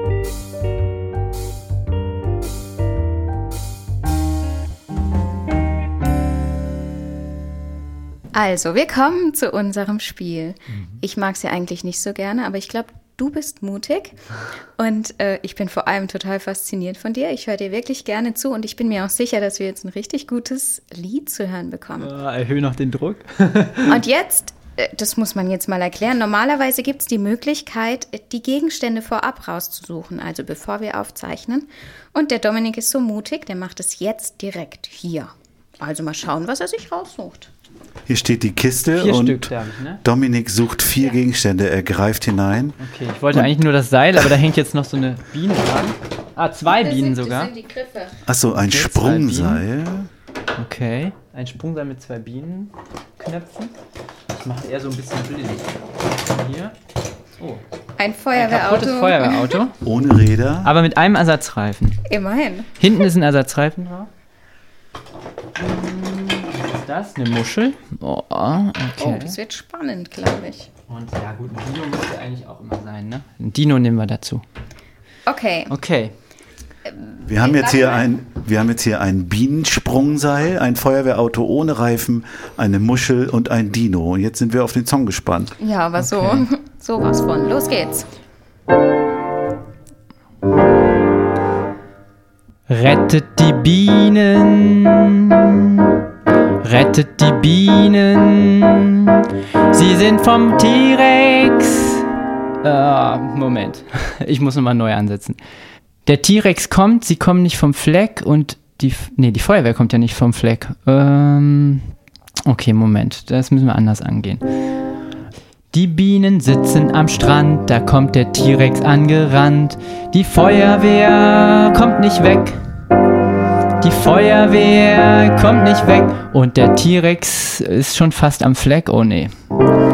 Also, wir kommen zu unserem Spiel. Ich mag es ja eigentlich nicht so gerne, aber ich glaube, du bist mutig und äh, ich bin vor allem total fasziniert von dir. Ich höre dir wirklich gerne zu und ich bin mir auch sicher, dass wir jetzt ein richtig gutes Lied zu hören bekommen. erhöhe noch den Druck. Und jetzt, äh, das muss man jetzt mal erklären, normalerweise gibt es die Möglichkeit, äh, die Gegenstände vorab rauszusuchen, also bevor wir aufzeichnen. Und der Dominik ist so mutig, der macht es jetzt direkt hier. Also mal schauen, was er sich raussucht. Hier steht die Kiste Vier und Stück, ich, ne? Dominik sucht vier Gegenstände. Er greift hinein. Okay, ich wollte eigentlich nur das Seil, aber da hängt jetzt noch so eine Biene dran. Ah, zwei Bienen sogar. die Griffe. Achso, ein Okay, Sprungseil. Okay, ein Sprungseil mit zwei Bienenknöpfen. Ich mache eher so ein bisschen blind. Hier. Oh, Ein ein Feuerwehrauto. kaputtes Feuerwehrauto, Ohne Räder. aber mit einem Ersatzreifen. Immerhin. Hinten ist ein Ersatzreifen drauf. Was ist das? Eine Muschel? Oh, Oh, okay. das wird spannend, glaube ich. Und ja gut, ein Dino müsste eigentlich auch immer sein, ne? Ein Dino nehmen wir dazu. Okay. Okay. Wir haben jetzt hier ein, wir haben jetzt hier ein Bienensprungseil, ein Feuerwehrauto ohne Reifen, eine Muschel und ein Dino. Und jetzt sind wir auf den Song gespannt. Ja, aber so, Okay. sowas von. Los geht's. Rettet die Bienen, rettet die Bienen, sie sind vom T-Rex. Äh, Moment, ich muss nochmal neu ansetzen. Der T-Rex kommt, sie kommen nicht vom Fleck und die, nee, die Feuerwehr kommt ja nicht vom Fleck. Ähm, okay, Moment, das müssen wir anders angehen. Die Bienen sitzen am Strand, da kommt der T-Rex angerannt. Die Feuerwehr kommt nicht weg. Die Feuerwehr kommt nicht weg. Und der T-Rex ist schon fast am Fleck. Oh nee.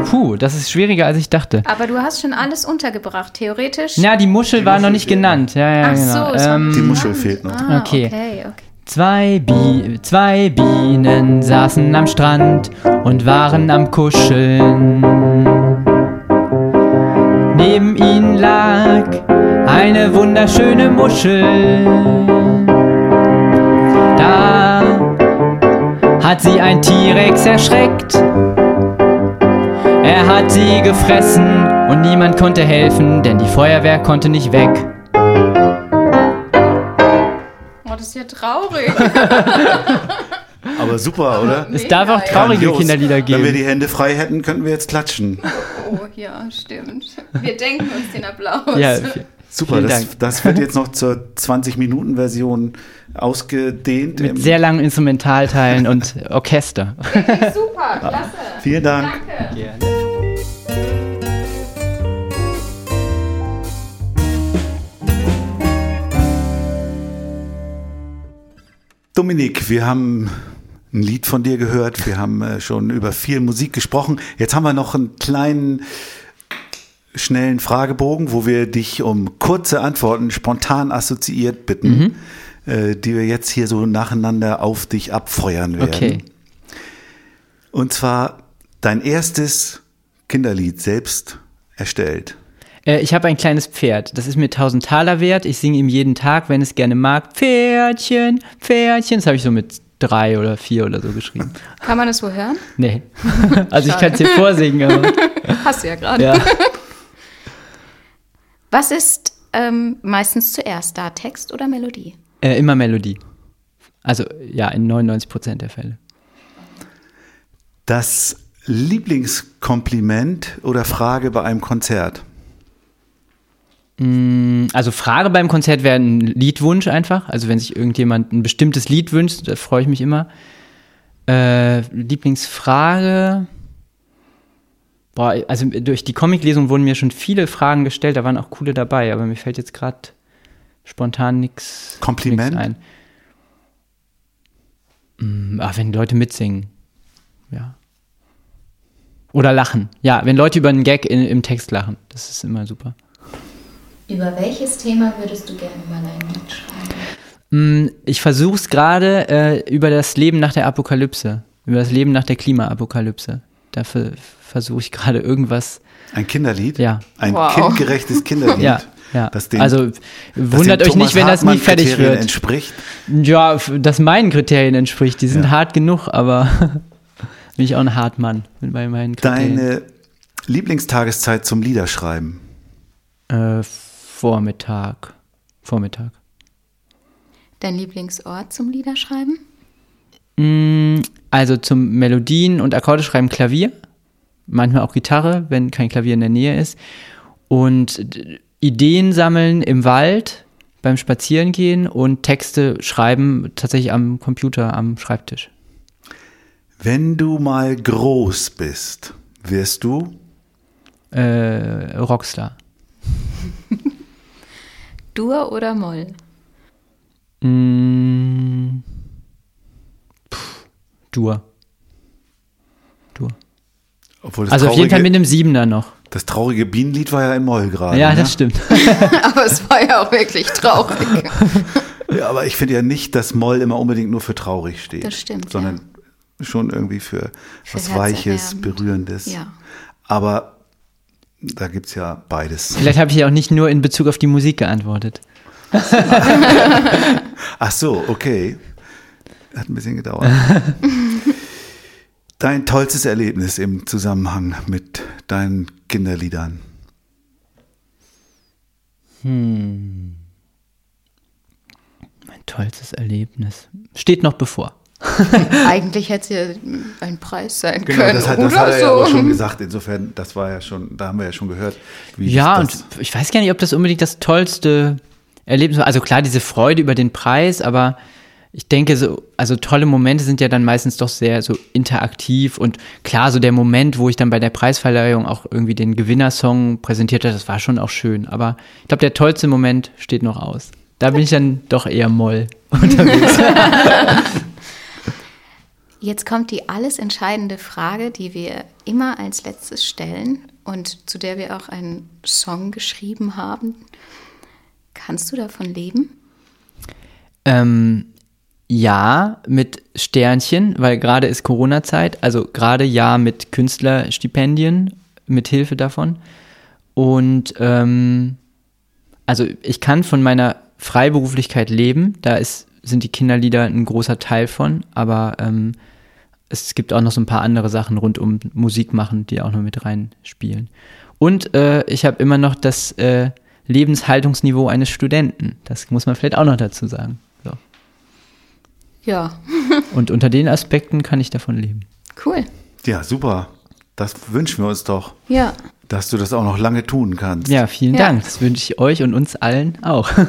Puh, das ist schwieriger, als ich dachte. Aber du hast schon alles untergebracht, theoretisch. Ja, die Muschel war noch nicht genannt. Ja, ja, Ach genau. so, ähm, Die Muschel fehlt noch. Ah, Okay. okay, okay. Zwei, Bi zwei Bienen saßen am Strand und waren am Kuscheln. Neben ihnen lag eine wunderschöne Muschel. Da hat sie ein T-Rex erschreckt. Er hat sie gefressen und niemand konnte helfen, denn die Feuerwehr konnte nicht weg. Oh, das ist ja traurig. Aber super, oder? Es darf auch traurige Grandios. Kinderlieder Wenn wir geben. die Hände frei hätten, könnten wir jetzt klatschen. Oh, ja, stimmt. Wir denken uns den Applaus. Ja, Super, das, das wird jetzt noch zur 20-Minuten-Version ausgedehnt. Mit sehr langen Instrumentalteilen und Orchester. Super, klasse. Vielen Dank. Danke. Dominik, wir haben ein Lied von dir gehört. Wir haben äh, schon über viel Musik gesprochen. Jetzt haben wir noch einen kleinen, schnellen Fragebogen, wo wir dich um kurze Antworten spontan assoziiert bitten, äh, die wir jetzt hier so nacheinander auf dich abfeuern werden. Okay. Und zwar dein erstes Kinderlied selbst erstellt. Äh, ich habe ein kleines Pferd. Das ist mir 1000 Taler wert. Ich singe ihm jeden Tag, wenn es gerne mag. Pferdchen, Pferdchen. Das habe ich so mit drei oder vier oder so geschrieben. Kann man das wo hören? Nee. Also ich kann es dir vorsingen, aber. Hast du ja gerade. Ja. Was ist ähm, meistens zuerst da, Text oder Melodie? Äh, immer Melodie. Also ja, in 99 Prozent der Fälle. Das Lieblingskompliment oder Frage bei einem Konzert? Also Frage beim Konzert wäre ein Liedwunsch einfach. Also wenn sich irgendjemand ein bestimmtes Lied wünscht, da freue ich mich immer. Äh, Lieblingsfrage. Boah, also durch die Comiclesung wurden mir schon viele Fragen gestellt, da waren auch coole dabei, aber mir fällt jetzt gerade spontan nichts Kompliment? ein. Mm, ah, wenn Leute mitsingen. Ja. Oder lachen. Ja, wenn Leute über einen Gag in, im Text lachen. Das ist immer super. Über welches Thema würdest du gerne mal ein Lied schreiben? Mm, Ich versuche es gerade äh, über das Leben nach der Apokalypse, über das Leben nach der Klimaapokalypse. Dafür versuche ich gerade irgendwas. Ein Kinderlied? Ja. Ein Wow. kindgerechtes Kinderlied. Ja, ja. Das den, also wundert euch nicht, wenn das nie fertig Kriterien wird. entspricht. Ja, das meinen Kriterien entspricht. Die sind Ja. hart genug, aber bin ich auch ein Hartmann mit bei meinen Kriterien. Deine Lieblingstageszeit zum Liederschreiben? Äh, Vormittag. Vormittag. Dein Lieblingsort zum Liederschreiben? Mm, Also zum Melodien und Akkorde schreiben Klavier, manchmal auch Gitarre, wenn kein Klavier in der Nähe ist. Und Ideen sammeln im Wald beim Spazierengehen und Texte schreiben tatsächlich am Computer, am Schreibtisch. Wenn du mal groß bist, wirst du? Äh, Rockstar. Dur oder Moll? Mm, Dur. Dur. Obwohl das Also auf jeden Fall traurige, mit einem Siebener noch. das traurige Bienenlied war ja in Moll gerade. Ja, ne? das stimmt. Aber es war ja auch wirklich traurig. Ja, aber ich finde ja nicht, dass Moll immer unbedingt nur für traurig steht. Das stimmt, Sondern schon irgendwie für, was herzerwärmend. Weiches, Berührendes. Ja. Aber da gibt es ja beides. Vielleicht habe ich ja auch nicht nur in Bezug auf die Musik geantwortet. Ach so, okay. Hat ein bisschen gedauert. Dein tollstes Erlebnis im Zusammenhang mit deinen Kinderliedern? Mein tollstes Erlebnis. Steht noch bevor. Eigentlich hätte es ja ein Preis sein können. Genau, das hat, das oder hat er so. ja auch schon gesagt. Insofern, das war ja schon, da haben wir ja schon gehört. Wie Ja, das, und ich weiß gar nicht, ob das unbedingt das tollste Erlebnis war. Also klar, diese Freude über den Preis, aber ich denke, so, also tolle Momente sind ja dann meistens doch sehr so interaktiv und klar, so der Moment, wo ich dann bei der Preisverleihung auch irgendwie den Gewinnersong präsentiert habe, das war schon auch schön. Aber ich glaube, der tollste Moment steht noch aus. Da bin ich dann doch eher Moll unterwegs. Jetzt kommt die alles entscheidende Frage, die wir immer als letztes stellen und zu der wir auch einen Song geschrieben haben. Kannst du davon leben? Ähm, ja, mit Sternchen, weil gerade ist Corona-Zeit, also gerade ja mit Künstlerstipendien, mit Hilfe davon. Und ähm, also ich kann von meiner Freiberuflichkeit leben, da ist, sind die Kinderlieder ein großer Teil von, aber ähm, es gibt auch noch so ein paar andere Sachen rund um Musik machen, die auch noch mit reinspielen. Und äh, ich habe immer noch das äh, Lebenshaltungsniveau eines Studenten. Das muss man vielleicht auch noch dazu sagen. Ja, Und unter den Aspekten kann ich davon leben. cool. Ja, super. Das wünschen wir uns doch, Ja, dass du das auch noch lange tun kannst. Ja, vielen Ja. Dank. Das wünsche ich euch und uns allen auch.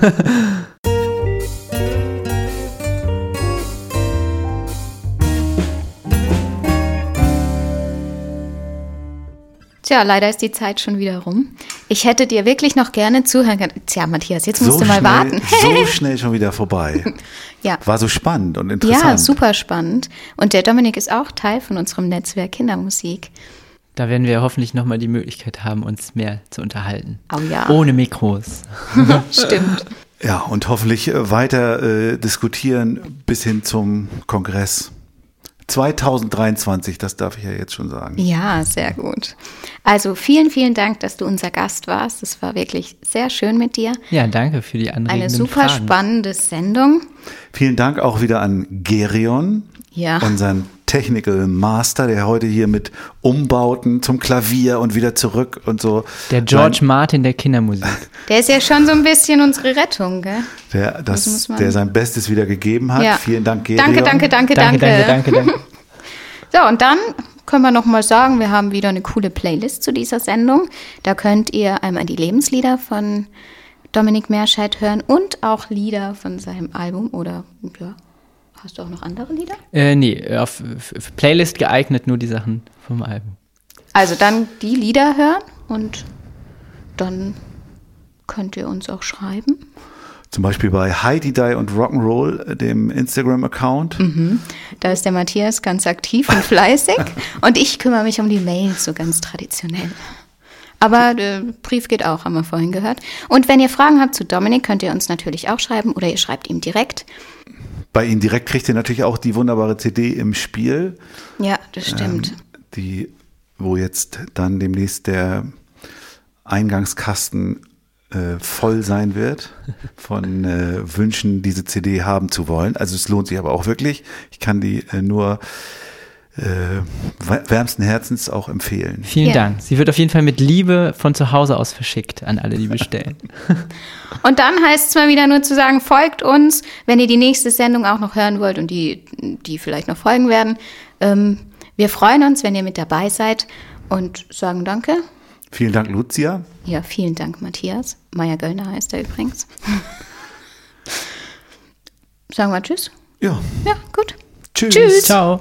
tja, leider ist die Zeit schon wieder rum. Ich hätte dir wirklich noch gerne zuhören können. Tja, Matthias, jetzt musst so du mal schnell, warten. so schnell schon wieder vorbei. Ja. War so spannend und interessant. Ja, super spannend. Und der Dominik ist auch Teil von unserem Netzwerk Kindermusik. Da werden wir hoffentlich nochmal die Möglichkeit haben, uns mehr zu unterhalten. Oh ja. Ohne Mikros. Stimmt. Ja, und hoffentlich äh, weiter äh, diskutieren bis hin zum Kongress. 2023, das darf ich ja jetzt schon sagen. Ja, sehr gut. Also vielen, vielen Dank, dass du unser Gast warst. Es war wirklich sehr schön mit dir. Ja, danke für die anregenden Eine super Fragen. spannende Sendung. Vielen Dank auch wieder an Gerion, Ja. unseren Technical Master, der heute hier mit Umbauten zum Klavier und wieder zurück und so. Der George Martin der Kindermusik. Der ist ja schon so ein bisschen unsere Rettung, gell? der, das, man- der sein Bestes wieder gegeben hat. Ja. Vielen Dank, Gerion. Danke, danke, danke, Danke, danke. danke, danke, danke. So, und dann können wir noch mal sagen, wir haben wieder eine coole Playlist zu dieser Sendung. Da könnt ihr einmal die Lebenslieder von Dominik Meerscheid hören und auch Lieder von seinem Album oder ja, hast du auch noch andere Lieder? Äh, nee, auf, auf Playlist geeignet nur die Sachen vom Album. Also dann die Lieder hören und dann könnt ihr uns auch schreiben. Zum Beispiel bei Heidi Die und Rock'n'Roll, äh, dem Instagram-Account. Mhm. Da ist der Matthias ganz aktiv und fleißig und ich kümmere mich um die Mails so ganz traditionell. Aber der Brief geht auch, haben wir vorhin gehört. Und wenn ihr Fragen habt zu Dominik, könnt ihr uns natürlich auch schreiben oder ihr schreibt ihm direkt. Bei Ihnen direkt kriegt ihr natürlich auch die wunderbare CD im Spiel. Ja, das stimmt. Ähm, die, wo jetzt dann demnächst der Eingangskasten äh, voll sein wird von äh, Wünschen, diese CD haben zu wollen. Also es lohnt sich aber auch wirklich. Ich kann die äh, nur äh, wärmsten Herzens auch empfehlen. Vielen Ja. Dank. Sie wird auf jeden Fall mit Liebe von zu Hause aus verschickt an alle, die bestellen. Und dann heißt es mal wieder nur zu sagen, folgt uns, wenn ihr die nächste Sendung auch noch hören wollt und die, die vielleicht noch folgen werden. Ähm, wir freuen uns, wenn ihr mit dabei seid und sagen Danke. Vielen Dank, Lucia. Ja, vielen Dank, Matthias. Meier Göllner heißt er übrigens. Sagen wir Tschüss. Ja, Ja, gut. tschüss. Tschüss. Ciao.